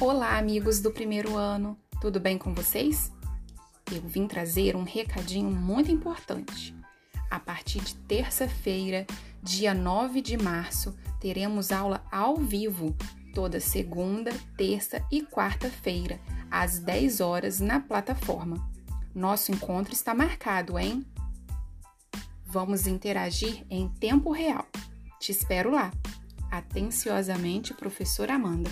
Olá, amigos do primeiro ano, tudo bem com vocês? Eu vim trazer um recadinho muito importante. A partir de terça-feira, dia 9 de março, teremos aula ao vivo, toda segunda, terça e quarta-feira, às 10 horas, na plataforma. Nosso encontro está marcado, hein? Vamos interagir em tempo real. Te espero lá. Atenciosamente, professora Amanda.